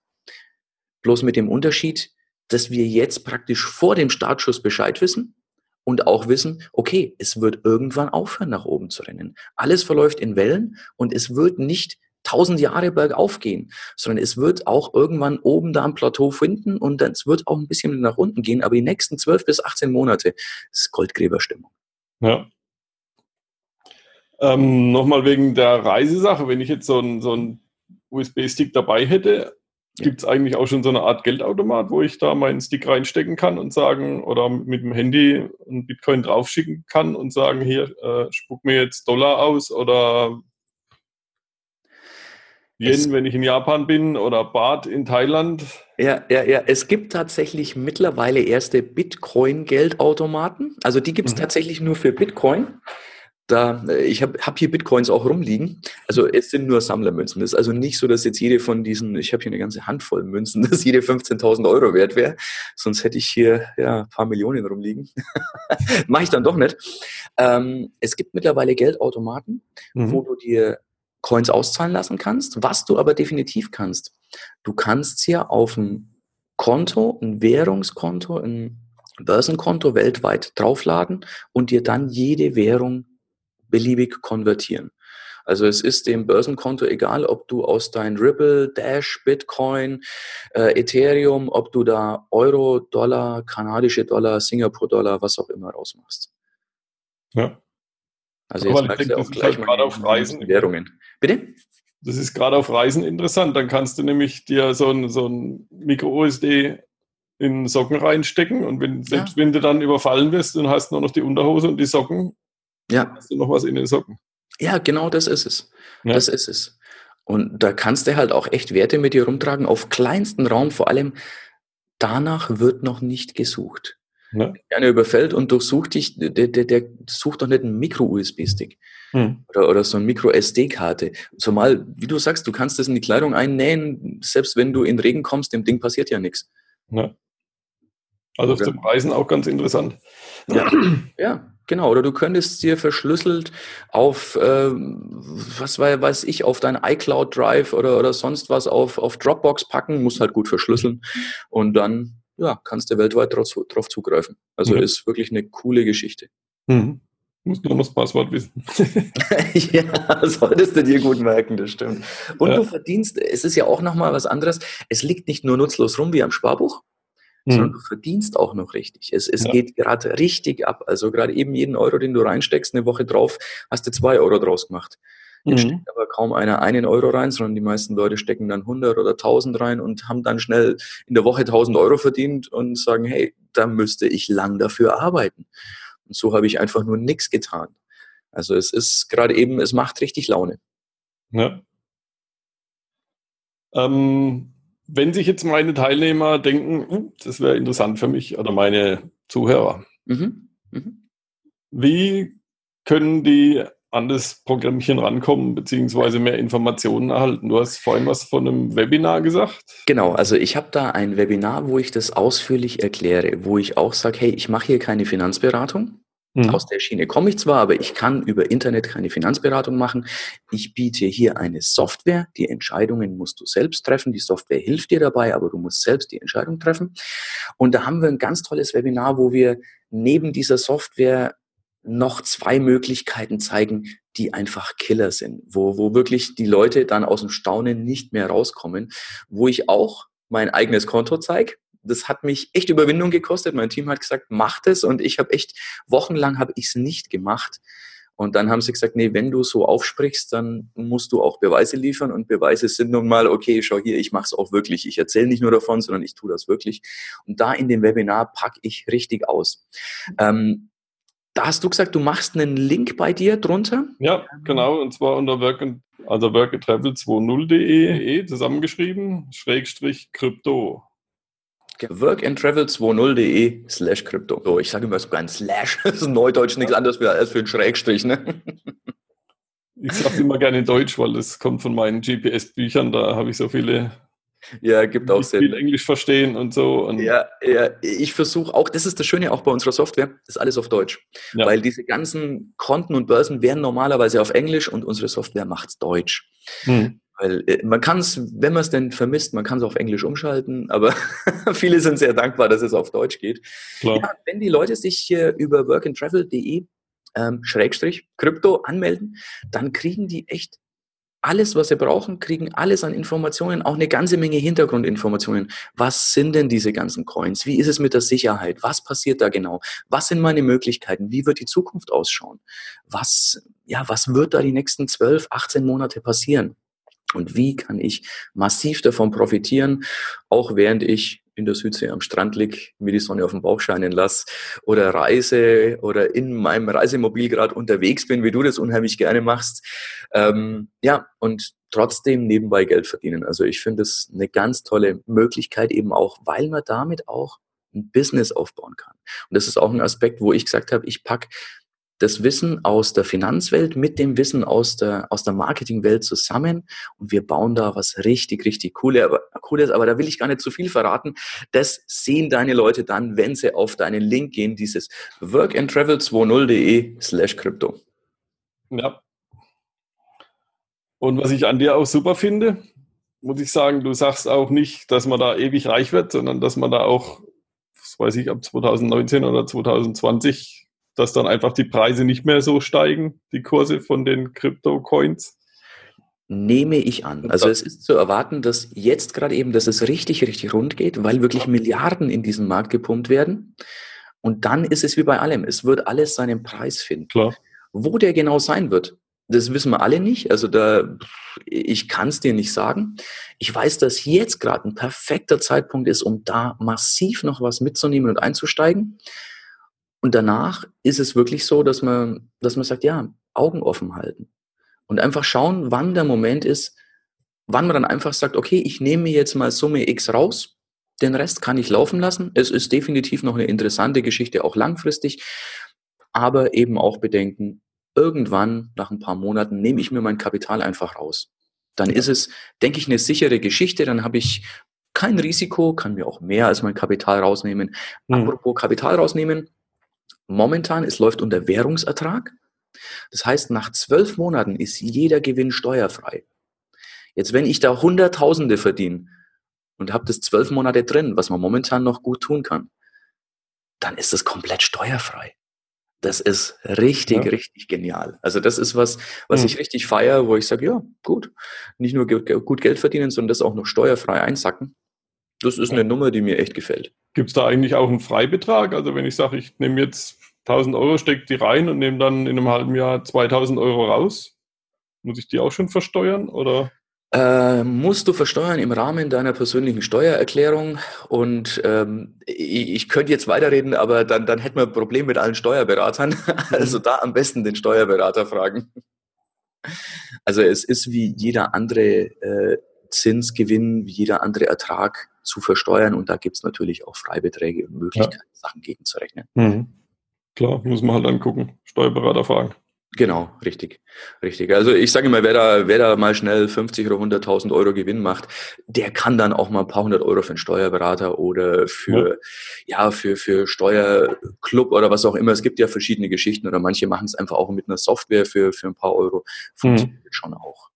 Speaker 2: bloß mit dem Unterschied, dass wir jetzt praktisch vor dem Startschuss Bescheid wissen und auch wissen, okay, es wird irgendwann aufhören, nach oben zu rennen. Alles verläuft in Wellen und es wird nicht tausend Jahre bergauf gehen, sondern es wird auch irgendwann oben da am Plateau finden und dann, es wird auch ein bisschen nach unten gehen, aber die nächsten zwölf bis 18 Monate ist Goldgräberstimmung.
Speaker 1: Ja. Ähm, Nochmal wegen der Reisesache, wenn ich jetzt so einen so USB-Stick dabei hätte, ja. gibt es eigentlich auch schon so eine Art Geldautomat, wo ich da meinen Stick reinstecken kann und sagen, oder mit dem Handy einen Bitcoin draufschicken kann und sagen, hier, äh, spuck mir jetzt Dollar aus oder Yen, wenn ich in Japan bin, oder Baht in Thailand.
Speaker 2: Ja, ja, ja. Es gibt tatsächlich mittlerweile erste Bitcoin-Geldautomaten. Also die gibt es mhm. tatsächlich nur für Bitcoin. Da, äh, ich habe hab hier Bitcoins auch rumliegen. Also es sind nur Sammlermünzen. Es ist also nicht so, dass jetzt jede von diesen, ich habe hier eine ganze Handvoll Münzen, dass jede 15.000 Euro wert wäre. Sonst hätte ich hier ja ein paar Millionen rumliegen. Mache ich dann doch nicht. Ähm, es gibt mittlerweile Geldautomaten, mhm. wo du dir Coins auszahlen lassen kannst. Was du aber definitiv kannst, du kannst ja auf ein Konto, ein Währungskonto, ein Börsenkonto weltweit draufladen und dir dann jede Währung beliebig konvertieren. Also es ist dem Börsenkonto egal, ob du aus dein Ripple, Dash, Bitcoin, äh, Ethereum, ob du da Euro, Dollar, kanadische Dollar, Singapur-Dollar, was auch immer rausmachst.
Speaker 1: Ja.
Speaker 2: Also jetzt merkst du auch gleich halt mal auf Reisen. Währungen. Bitte?
Speaker 1: Das ist gerade auf Reisen interessant. Dann kannst du nämlich dir so ein, so ein Micro-OSD in Socken reinstecken und wenn, selbst ja. wenn du dann überfallen wirst und hast nur noch die Unterhose und die Socken,
Speaker 2: ja.
Speaker 1: hast du noch was in den Socken.
Speaker 2: Ja, genau das ist es. Ja. Das ist es. Und da kannst du halt auch echt Werte mit dir rumtragen, auf kleinsten Raum, vor allem danach wird noch nicht gesucht. Ja. Einer überfällt und durchsucht dich, der, der, der sucht doch nicht einen Micro-USB-Stick hm. oder, oder so eine Micro-SD-Karte. Zumal, wie du sagst, du kannst das in die Kleidung einnähen, selbst wenn du in Regen kommst, dem Ding passiert ja nichts. Ja.
Speaker 1: Also oder? zum Reisen auch ganz interessant.
Speaker 2: Ja, ja, genau. Oder du könntest dir verschlüsselt auf, äh, was weiß ich, auf dein iCloud Drive oder, oder sonst was auf, auf Dropbox packen, musst halt gut verschlüsseln und dann ja, kannst du weltweit drauf, drauf zugreifen. Also ja. ist wirklich eine coole Geschichte.
Speaker 1: Mhm. Muss nur das Passwort wissen.
Speaker 2: ja, solltest du dir gut merken, das stimmt. Und ja. du verdienst, es ist ja auch nochmal was anderes, es liegt nicht nur nutzlos rum wie am Sparbuch, mhm. sondern du verdienst auch noch richtig. Es, es ja. geht gerade richtig ab. Also gerade eben jeden Euro, den du reinsteckst, eine Woche drauf, hast du zwei Euro draus gemacht. Jetzt mhm. steckt aber kaum einer einen Euro rein, sondern die meisten Leute stecken dann 100 oder 1000 rein und haben dann schnell in der Woche 1000 Euro verdient und sagen, hey, da müsste ich lang dafür arbeiten. Und so habe ich einfach nur nichts getan. Also es ist gerade eben, es macht richtig Laune.
Speaker 1: Ja. Ähm, wenn sich jetzt meine Teilnehmer denken, uh, das wäre interessant für mich oder meine Zuhörer, mhm. Mhm. wie können die an das Programmchen rankommen, beziehungsweise mehr Informationen erhalten. Du hast vorhin was von einem Webinar gesagt.
Speaker 2: Genau, also ich habe da ein Webinar, wo ich das ausführlich erkläre, wo ich auch sage, hey, ich mache hier keine Finanzberatung. Mhm. Aus der Schiene komme ich zwar, aber ich kann über Internet keine Finanzberatung machen. Ich biete hier eine Software. Die Entscheidungen musst du selbst treffen. Die Software hilft dir dabei, aber du musst selbst die Entscheidung treffen. Und da haben wir ein ganz tolles Webinar, wo wir neben dieser Software noch zwei Möglichkeiten zeigen, die einfach Killer sind, wo, wo wirklich die Leute dann aus dem Staunen nicht mehr rauskommen, wo ich auch mein eigenes Konto zeige. Das hat mich echt Überwindung gekostet. Mein Team hat gesagt, macht es und ich habe echt wochenlang habe ich es nicht gemacht. Und dann haben sie gesagt, nee, wenn du so aufsprichst, dann musst du auch Beweise liefern. Und Beweise sind nun mal, okay, schau hier, ich mache es auch wirklich. Ich erzähle nicht nur davon, sondern ich tue das wirklich. Und da in dem Webinar packe ich richtig aus. Ähm, da hast du gesagt, du machst einen Link bei dir drunter?
Speaker 1: Ja, genau, und zwar unter work and, also workandtravel20.de zusammengeschrieben, Schrägstrich Krypto.
Speaker 2: Workandtravel20.de slash Krypto. So, ich sage immer sogar ein Slash, das ist in Neudeutsch nichts anderes als für ein Schrägstrich, ne?
Speaker 1: Ich sage immer gerne in Deutsch, weil das kommt von meinen GPS-Büchern, da habe ich so viele
Speaker 2: ja, gibt auch
Speaker 1: Sinn. viel Englisch verstehen und so. Und
Speaker 2: ja, ja, ich versuche auch, das ist das Schöne auch bei unserer Software, das ist alles auf Deutsch. Ja. Weil diese ganzen Konten und Börsen wären normalerweise auf Englisch und unsere Software macht es Deutsch. Hm. Weil äh, man kann es, wenn man es denn vermisst, man kann es auf Englisch umschalten, aber viele sind sehr dankbar, dass es auf Deutsch geht. Ja, wenn die Leute sich hier über workandtravel.de ähm, Schrägstrich Krypto anmelden, dann kriegen die echt alles, was sie brauchen, kriegen alles an Informationen, auch eine ganze Menge Hintergrundinformationen. Was sind denn diese ganzen Coins? Wie ist es mit der Sicherheit? Was passiert da genau? Was sind meine Möglichkeiten? Wie wird die Zukunft ausschauen? Was, ja, was wird da die nächsten 12, 18 Monate passieren? Und wie kann ich massiv davon profitieren, auch während ich in der Südsee am Strand lieg, mir die Sonne auf den Bauch scheinen lasse oder reise oder in meinem Reisemobil gerade unterwegs bin, wie du das unheimlich gerne machst. Ähm, ja, und trotzdem nebenbei Geld verdienen. Also ich finde es eine ganz tolle Möglichkeit eben auch, weil man damit auch ein Business aufbauen kann. Und das ist auch ein Aspekt, wo ich gesagt habe, ich pack das Wissen aus der Finanzwelt mit dem Wissen aus der, aus der Marketingwelt zusammen und wir bauen da was richtig, richtig Cooles. Aber, Cooles. aber da will ich gar nicht zu viel verraten. Das sehen deine Leute dann, wenn sie auf deinen Link gehen, dieses workandtravel20.de slash crypto.
Speaker 1: Ja. Und was ich an dir auch super finde, muss ich sagen, du sagst auch nicht, dass man da ewig reich wird, sondern dass man da auch, was weiß ich, ab 2019 oder 2020 dass dann einfach die Preise nicht mehr so steigen, die Kurse von den Krypto-Coins?
Speaker 2: Nehme ich an. Also es ist zu erwarten, dass jetzt gerade eben, dass es richtig, richtig rund geht, weil wirklich Milliarden in diesen Markt gepumpt werden. Und dann ist es wie bei allem. Es wird alles seinen Preis finden.
Speaker 1: Klar.
Speaker 2: Wo der genau sein wird, das wissen wir alle nicht. Also da, ich kann es dir nicht sagen. Ich weiß, dass jetzt gerade ein perfekter Zeitpunkt ist, um da massiv noch was mitzunehmen und einzusteigen. Und danach ist es wirklich so, dass man, dass man sagt, ja, Augen offen halten und einfach schauen, wann der Moment ist, wann man dann einfach sagt, okay, ich nehme mir jetzt mal Summe X raus, den Rest kann ich laufen lassen. Es ist definitiv noch eine interessante Geschichte, auch langfristig, aber eben auch bedenken, irgendwann nach ein paar Monaten nehme ich mir mein Kapital einfach raus. Dann ist es, denke ich, eine sichere Geschichte. Dann habe ich kein Risiko, kann mir auch mehr als mein Kapital rausnehmen. Hm. Apropos Kapital rausnehmen, Momentan, es läuft unter Währungsertrag. Das heißt, nach zwölf Monaten ist jeder Gewinn steuerfrei. Jetzt, wenn ich da Hunderttausende verdiene und habe das zwölf Monate drin, was man momentan noch gut tun kann, dann ist das komplett steuerfrei. Das ist richtig, ja. richtig genial. Also das ist was, was mhm. ich richtig feiere, wo ich sage, ja, gut, nicht nur gut Geld verdienen, sondern das auch noch steuerfrei einsacken. Das ist eine Nummer, die mir echt gefällt.
Speaker 1: Gibt es da eigentlich auch einen Freibetrag? Also wenn ich sage, ich nehme jetzt 1000 Euro, stecke die rein und nehme dann in einem halben Jahr 2000 Euro raus, muss ich die auch schon versteuern oder?
Speaker 2: Äh, musst du versteuern im Rahmen deiner persönlichen Steuererklärung. Und ähm, ich, ich, könnte jetzt weiterreden, aber dann, dann hätten wir ein Problem mit allen Steuerberatern. Also da am besten den Steuerberater fragen. Also es ist wie jeder andere äh, Zinsgewinn, wie jeder andere Ertrag zu versteuern. Und da gibt es natürlich auch Freibeträge und Möglichkeiten, ja. Sachen gegenzurechnen.
Speaker 1: Mhm. Klar, muss man halt angucken. Steuerberater fragen.
Speaker 2: Genau, richtig, richtig. Also ich sage immer, wer da, wer da mal schnell 50 oder 100.000 Euro Gewinn macht, der kann dann auch mal ein paar hundert Euro für einen Steuerberater oder für, ja, ja für, für Steuerclub oder was auch immer. Es gibt ja verschiedene Geschichten oder manche machen es einfach auch mit einer Software für, für ein paar Euro. Funktioniert mhm. schon auch.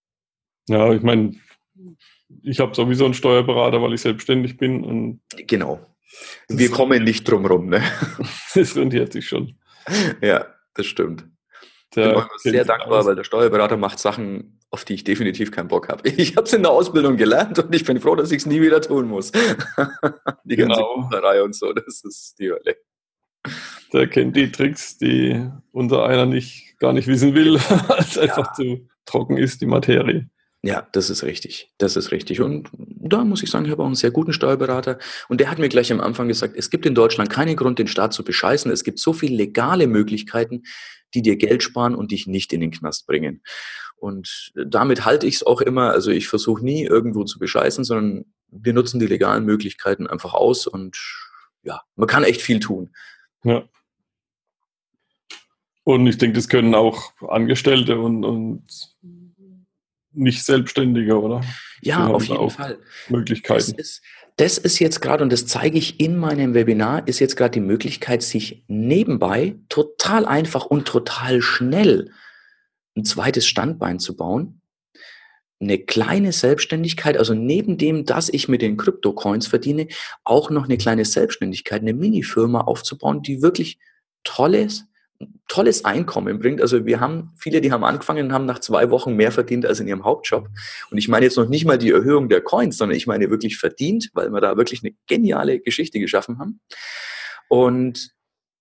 Speaker 1: Ja, ich meine, ich habe sowieso einen Steuerberater, weil ich selbstständig bin. Und
Speaker 2: genau. Wir kommen nicht drum rum, ne?
Speaker 1: Das rentiert sich schon.
Speaker 2: Ja, das stimmt. Ich bin sehr dankbar, weil der Steuerberater macht Sachen, auf die ich definitiv keinen Bock habe. Ich habe es in der Ausbildung gelernt und ich bin froh, dass ich es nie wieder tun muss. die genau. ganze Reihe und so, das ist die Hölle.
Speaker 1: Der kennt die Tricks, die unser einer nicht gar nicht wissen will, weil es ja. einfach zu trocken ist, die Materie.
Speaker 2: Ja, das ist richtig. Das ist richtig. Und da muss ich sagen, ich habe auch einen sehr guten Steuerberater. Und der hat mir gleich am Anfang gesagt, es gibt in Deutschland keinen Grund, den Staat zu bescheißen. Es gibt so viele legale Möglichkeiten, die dir Geld sparen und dich nicht in den Knast bringen. Und damit halte ich es auch immer. Also ich versuche nie irgendwo zu bescheißen, sondern wir nutzen die legalen Möglichkeiten einfach aus. Und ja, man kann echt viel tun.
Speaker 1: Ja. Und ich denke, das können auch Angestellte und, und nicht Selbstständige, oder?
Speaker 2: Ja, auf jeden Fall.
Speaker 1: Möglichkeiten.
Speaker 2: Das ist, das ist jetzt gerade, und das zeige ich in meinem Webinar, ist jetzt gerade die Möglichkeit, sich nebenbei total einfach und total schnell ein zweites Standbein zu bauen. Eine kleine Selbstständigkeit, also neben dem, dass ich mit den Krypto-Coins verdiene, auch noch eine kleine Selbstständigkeit, eine Mini-Firma aufzubauen, die wirklich tolles, tolles Einkommen bringt. Also wir haben viele, die haben angefangen und haben nach zwei Wochen mehr verdient als in ihrem Hauptjob. Und ich meine jetzt noch nicht mal die Erhöhung der Coins, sondern ich meine wirklich verdient, weil wir da wirklich eine geniale Geschichte geschaffen haben. Und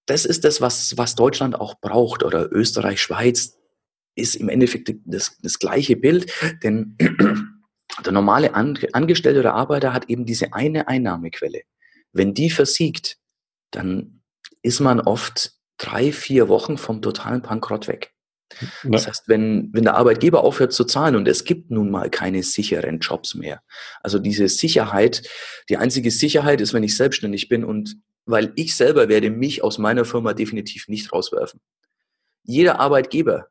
Speaker 2: das ist das, was, was Deutschland auch braucht oder Österreich, Schweiz ist im Endeffekt das, das gleiche Bild, denn der normale Angestellte oder Arbeiter hat eben diese eine Einnahmequelle. Wenn die versiegt, dann ist man oft drei, vier Wochen vom totalen Bankrott weg. Ja. Das heißt, wenn, wenn der Arbeitgeber aufhört zu zahlen und es gibt nun mal keine sicheren Jobs mehr. Also diese Sicherheit, die einzige Sicherheit ist, wenn ich selbstständig bin und weil ich selber werde mich aus meiner Firma definitiv nicht rauswerfen. Jeder Arbeitgeber,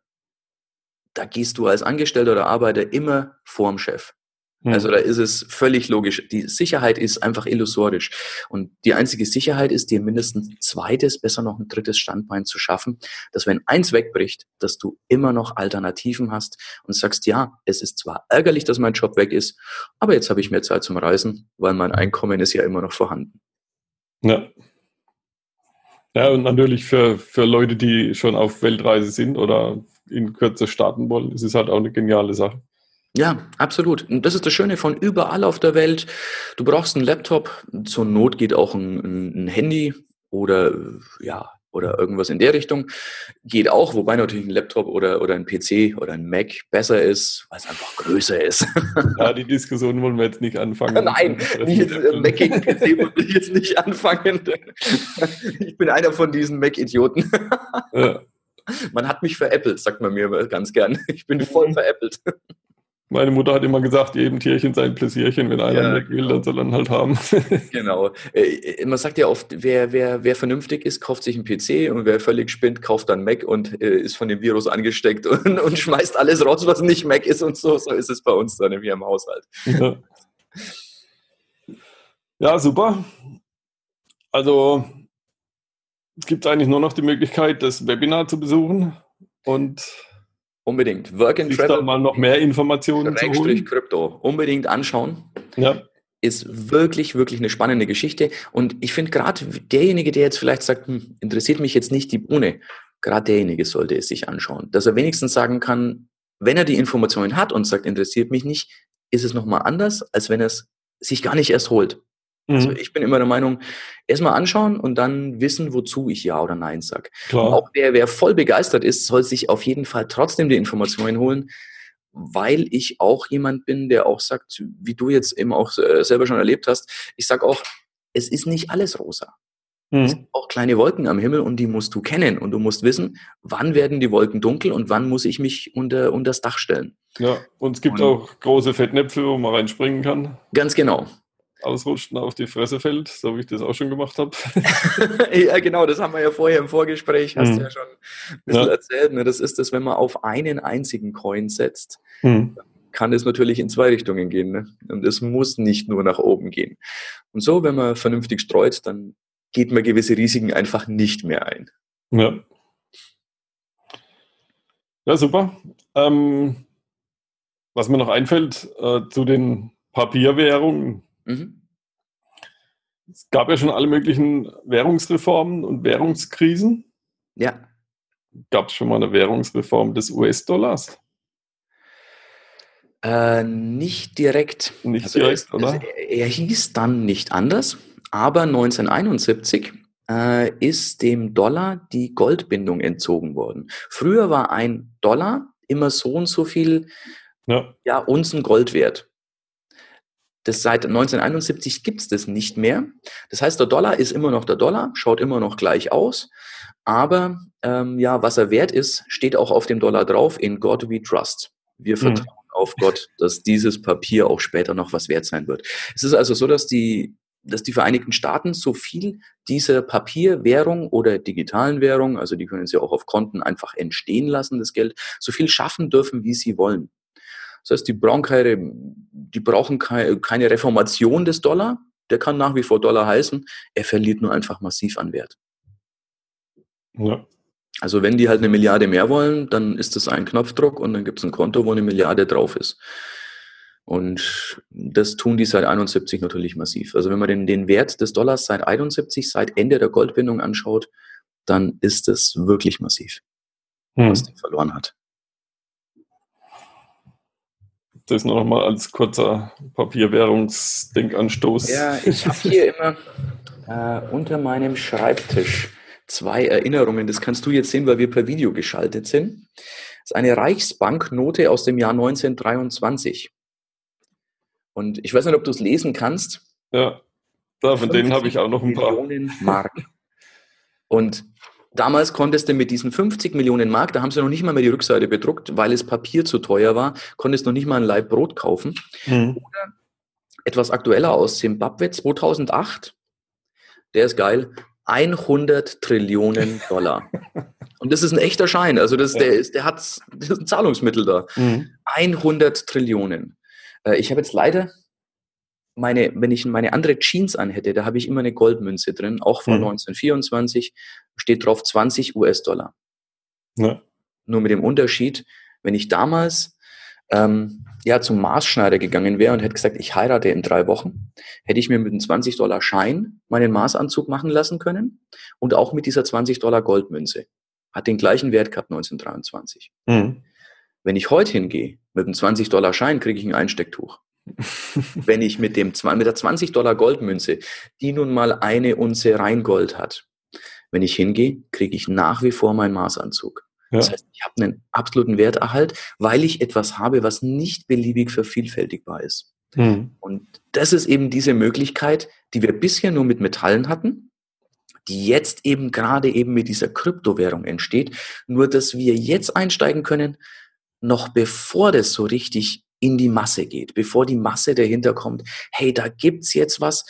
Speaker 2: da gehst du als Angestellter oder Arbeiter immer vorm Chef. Also da ist es völlig logisch. Die Sicherheit ist einfach illusorisch. Und die einzige Sicherheit ist, dir mindestens ein zweites, besser noch ein drittes Standbein zu schaffen, dass wenn eins wegbricht, dass du immer noch Alternativen hast und sagst, ja, es ist zwar ärgerlich, dass mein Job weg ist, aber jetzt habe ich mehr Zeit zum Reisen, weil mein Einkommen ist ja immer noch vorhanden.
Speaker 1: Ja. Ja, und natürlich für, für Leute, die schon auf Weltreise sind oder in Kürze starten wollen, ist es halt auch eine geniale Sache.
Speaker 2: Ja, absolut. Und das ist das Schöne von überall auf der Welt. Du brauchst einen Laptop, zur Not geht auch ein, ein Handy oder ja, oder irgendwas in der Richtung. Geht auch, wobei natürlich ein Laptop oder, oder ein PC oder ein Mac besser ist, weil es einfach größer ist.
Speaker 1: Ja, die Diskussion wollen wir jetzt nicht anfangen.
Speaker 2: Nein, nicht, Mac gegen PC wollen wir jetzt nicht anfangen. Ich bin einer von diesen Mac-Idioten. Ja. Man hat mich veräppelt, sagt man mir ganz gern. Ich bin voll veräppelt.
Speaker 1: Meine Mutter hat immer gesagt, jedem Tierchen sein Pläsierchen, wenn einer ja, weg will, dann soll er halt haben.
Speaker 2: genau. Äh, man sagt ja oft, wer, wer, wer vernünftig ist, kauft sich einen PC und wer völlig spinnt, kauft dann Mac und äh, ist von dem Virus angesteckt und, und schmeißt alles raus, was nicht Mac ist und so. So ist es bei uns dann wie im Haushalt.
Speaker 1: Ja. ja, super. Also es gibt eigentlich nur noch die Möglichkeit, das Webinar zu besuchen und
Speaker 2: Unbedingt.
Speaker 1: Work and Travel. mal noch mehr Informationen
Speaker 2: zu holen. Krypto. Unbedingt anschauen.
Speaker 1: Ja.
Speaker 2: Ist wirklich, wirklich eine spannende Geschichte. Und ich finde gerade derjenige, der jetzt vielleicht sagt, hm, interessiert mich jetzt nicht die Bohne, gerade derjenige sollte es sich anschauen. Dass er wenigstens sagen kann, wenn er die Informationen hat und sagt, interessiert mich nicht, ist es nochmal anders, als wenn er es sich gar nicht erst holt. Also mhm. ich bin immer der Meinung, erstmal anschauen und dann wissen, wozu ich Ja oder Nein sage. Auch wer, wer voll begeistert ist, soll sich auf jeden Fall trotzdem die Informationen holen, weil ich auch jemand bin, der auch sagt, wie du jetzt eben auch äh, selber schon erlebt hast, ich sage auch, es ist nicht alles rosa. Mhm. Es sind auch kleine Wolken am Himmel und die musst du kennen und du musst wissen, wann werden die Wolken dunkel und wann muss ich mich unter, unter das Dach stellen.
Speaker 1: Ja, und es gibt und, auch große Fettnäpfe, wo man reinspringen kann.
Speaker 2: Ganz genau
Speaker 1: ausrutschen auf die Fresse fällt, so wie ich das auch schon gemacht habe.
Speaker 2: ja, genau, das haben wir ja vorher im Vorgespräch, hast mhm. du ja schon ein bisschen ja. erzählt. Ne? Das ist das, wenn man auf einen einzigen Coin setzt, mhm. kann es natürlich in zwei Richtungen gehen. Ne? Und es muss nicht nur nach oben gehen. Und so, wenn man vernünftig streut, dann geht man gewisse Risiken einfach nicht mehr ein.
Speaker 1: Ja. Ja, super. Ähm, was mir noch einfällt äh, zu den Papierwährungen, Mhm. Es gab ja schon alle möglichen Währungsreformen und Währungskrisen.
Speaker 2: Ja.
Speaker 1: Gab es schon mal eine Währungsreform des US-Dollars?
Speaker 2: Äh, nicht direkt.
Speaker 1: Nicht also direkt,
Speaker 2: er, oder? Er hieß dann nicht anders, aber 1971 äh, ist dem Dollar die Goldbindung entzogen worden. Früher war ein Dollar immer so und so viel ja. Ja, Unzen Gold wert. Das seit 1971 gibt es das nicht mehr. Das heißt, der Dollar ist immer noch der Dollar, schaut immer noch gleich aus. Aber ähm, ja, was er wert ist, steht auch auf dem Dollar drauf, in God we trust. Wir hm. vertrauen mhm. auf Gott, dass dieses Papier auch später noch was wert sein wird. Es ist also so, dass die, dass die Vereinigten Staaten so viel dieser Papierwährung oder digitalen Währung, also die können sie auch auf Konten einfach entstehen lassen, das Geld, so viel schaffen dürfen, wie sie wollen. Das heißt, die brauchen keine, die brauchen keine Reformation des Dollar. Der kann nach wie vor Dollar heißen. Er verliert nur einfach massiv an Wert. Ja. Also wenn die halt eine Milliarde mehr wollen, dann ist das ein Knopfdruck und dann gibt es ein Konto, wo eine Milliarde drauf ist. Und das tun die seit 71 natürlich massiv. Also wenn man den, den Wert des Dollars seit 71, seit Ende der Goldbindung anschaut, dann ist das wirklich massiv, hm. was der verloren hat.
Speaker 1: Das nur noch mal als kurzer Papierwährungsdenkanstoß.
Speaker 2: Ja, ich habe hier immer äh, unter meinem Schreibtisch zwei Erinnerungen. Das kannst du jetzt sehen, weil wir per Video geschaltet sind. Das ist eine Reichsbanknote aus dem Jahr 1923. Und ich weiß nicht, ob du es lesen kannst.
Speaker 1: Ja, da, von denen habe ich auch noch ein paar.
Speaker 2: Millionen Mark. Und Damals konntest du mit diesen 50 Millionen Mark, da haben sie noch nicht mal mehr die Rückseite bedruckt, weil es Papier zu teuer war, konntest noch nicht mal ein Leib Brot kaufen. Mhm. Oder etwas aktueller aus Zimbabwe 2008, der ist geil, 100 Trillionen Dollar. Und das ist ein echter Schein. Also das, ja. der, ist, der hat das ist ein Zahlungsmittel da. Mhm. 100 Trillionen. Äh, ich habe jetzt leider meine, wenn ich meine andere Jeans anhätte, da habe ich immer eine Goldmünze drin, auch von mhm. 1924, steht drauf 20 US-Dollar. Ja. Nur mit dem Unterschied, wenn ich damals ähm, ja zum Maßschneider gegangen wäre und hätte gesagt, ich heirate in drei Wochen, hätte ich mir mit einem 20 Dollar Schein meinen Maßanzug machen lassen können und auch mit dieser 20 Dollar Goldmünze. Hat den gleichen Wert gehabt 1923. Mhm. Wenn ich heute hingehe, mit einem 20 Dollar Schein kriege ich ein Einstecktuch. wenn ich mit, dem, mit der 20 Dollar Goldmünze, die nun mal eine Unze Reingold hat, wenn ich hingehe, kriege ich nach wie vor meinen Maßanzug. Ja. Das heißt, ich habe einen absoluten Werterhalt, weil ich etwas habe, was nicht beliebig vervielfältigbar ist. Mhm. Und das ist eben diese Möglichkeit, die wir bisher nur mit Metallen hatten, die jetzt eben gerade eben mit dieser Kryptowährung entsteht. Nur, dass wir jetzt einsteigen können, noch bevor das so richtig in die Masse geht, bevor die Masse dahinter kommt, hey, da gibt's jetzt was,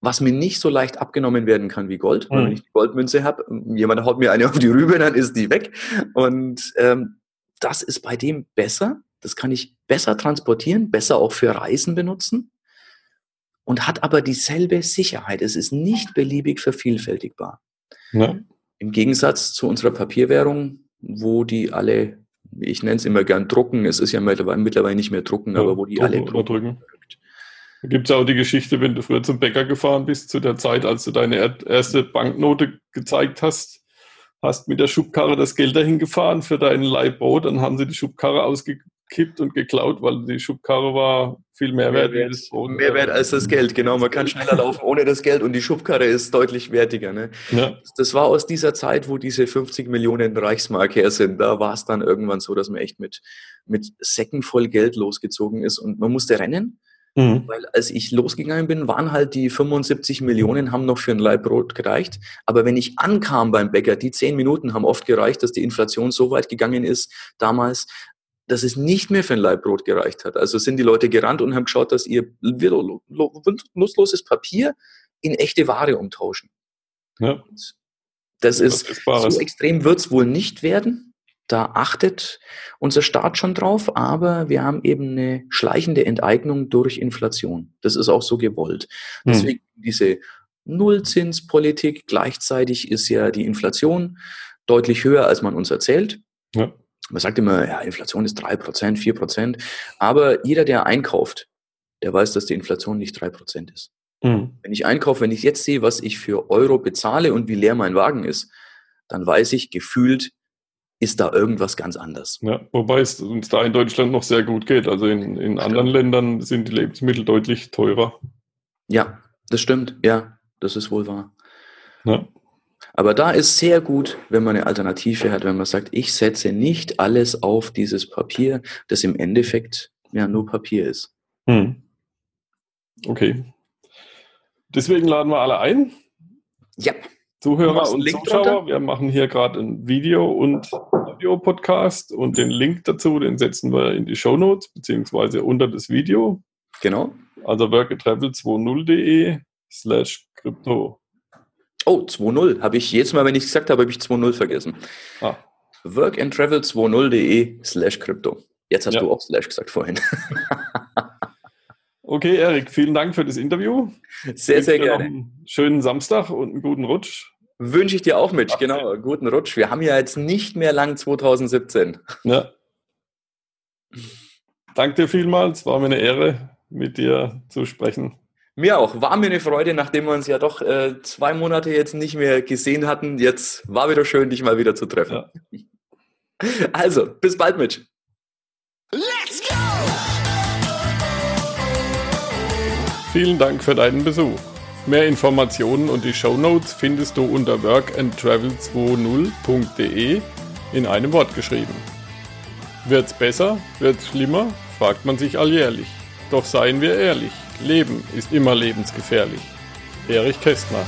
Speaker 2: was mir nicht so leicht abgenommen werden kann wie Gold. Mhm. Wenn ich die Goldmünze habe, jemand haut mir eine auf die Rübe, dann ist die weg. Und ähm, das ist bei dem besser. Das kann ich besser transportieren, besser auch für Reisen benutzen und hat aber dieselbe Sicherheit. Es ist nicht beliebig vervielfältigbar. Ja. Im Gegensatz zu unserer Papierwährung, wo die alle ich nenne es immer gern drucken, es ist ja mittlerweile nicht mehr drucken, ja, aber wo die drucken alle drucken.
Speaker 1: drücken. Da gibt es auch die Geschichte, wenn du früher zum Bäcker gefahren bist, zu der Zeit, als du deine erste Banknote gezeigt hast, hast mit der Schubkarre das Geld dahin gefahren für deinen Leibbrot, dann haben sie die Schubkarre ausgekippt und geklaut, weil die Schubkarre war viel mehr wert.
Speaker 2: Mehr wert, mehr wert als das Geld, genau. Man kann schneller laufen ohne das Geld und die Schubkarre ist deutlich wertiger. Ne? Ja. Das war aus dieser Zeit, wo diese 50 Millionen Reichsmark her sind. Da war es dann irgendwann so, dass man echt mit, mit Säcken voll Geld losgezogen ist und man musste rennen. Mhm. Weil als ich losgegangen bin, waren halt die 75 Millionen, haben noch für ein Leib Brot gereicht. Aber wenn ich ankam beim Bäcker, die 10 Minuten haben oft gereicht, dass die Inflation so weit gegangen ist damals, dass es nicht mehr für ein Leibbrot gereicht hat. Also sind die Leute gerannt und haben geschaut, dass ihr nutzloses Papier in echte Ware umtauschen. Ja. Das ist, ist so extrem wird es wohl nicht werden. Da achtet unser Staat schon drauf, aber wir haben eben eine schleichende Enteignung durch Inflation. Das ist auch so gewollt. Hm. Deswegen diese Nullzinspolitik. Gleichzeitig ist ja die Inflation deutlich höher, als man uns erzählt. Ja. Man sagt immer, ja, Inflation ist drei Prozent, vier Prozent. Aber jeder, der einkauft, der weiß, dass die Inflation nicht drei Prozent ist. Mhm. Wenn ich einkaufe, wenn ich jetzt sehe, was ich für Euro bezahle und wie leer mein Wagen ist, dann weiß ich, gefühlt ist da irgendwas ganz anders.
Speaker 1: Ja, wobei es uns da in Deutschland noch sehr gut geht. Also in, in anderen Ländern sind die Lebensmittel deutlich teurer.
Speaker 2: Ja, das stimmt. Ja, das ist wohl wahr. Ja. Aber da ist sehr gut, wenn man eine Alternative hat, wenn man sagt, ich setze nicht alles auf dieses Papier, das im Endeffekt ja nur Papier ist. Hm.
Speaker 1: Okay. Deswegen laden wir alle ein.
Speaker 2: Ja.
Speaker 1: Zuhörer und Zuschauer. Drunter? Wir machen hier gerade ein Video- und Audio-Podcast und den Link dazu, den setzen wir in die Show Notes beziehungsweise unter das Video.
Speaker 2: Genau.
Speaker 1: Also workatravel20.de slash crypto.
Speaker 2: Oh, 2.0. Habe ich jedes Mal, wenn ich es gesagt habe, habe ich 2.0 vergessen. Ah. workandtravel20.de slash crypto. Jetzt hast ja. du auch slash gesagt vorhin.
Speaker 1: okay, Erik, vielen Dank für das Interview.
Speaker 2: Sehr, sehr gerne.
Speaker 1: einen schönen Samstag und einen guten Rutsch.
Speaker 2: Wünsche ich dir auch, Mitch. Ach, genau, guten Rutsch. Wir haben ja jetzt nicht mehr lang 2017. Ja.
Speaker 1: Danke dir vielmals. War mir eine Ehre, mit dir zu sprechen.
Speaker 2: Mir auch. War mir eine Freude, nachdem wir uns ja doch äh, zwei Monate jetzt nicht mehr gesehen hatten. Jetzt war wieder schön, dich mal wieder zu treffen. Ja. Also, bis bald, Mitch. Let's go!
Speaker 1: Vielen Dank für deinen Besuch. Mehr Informationen und die Show Notes findest du unter workandtravel20.de in einem Wort geschrieben. Wird's besser? Wird's schlimmer? fragt man sich alljährlich. Doch seien wir ehrlich. Leben ist immer lebensgefährlich. Erich Kästner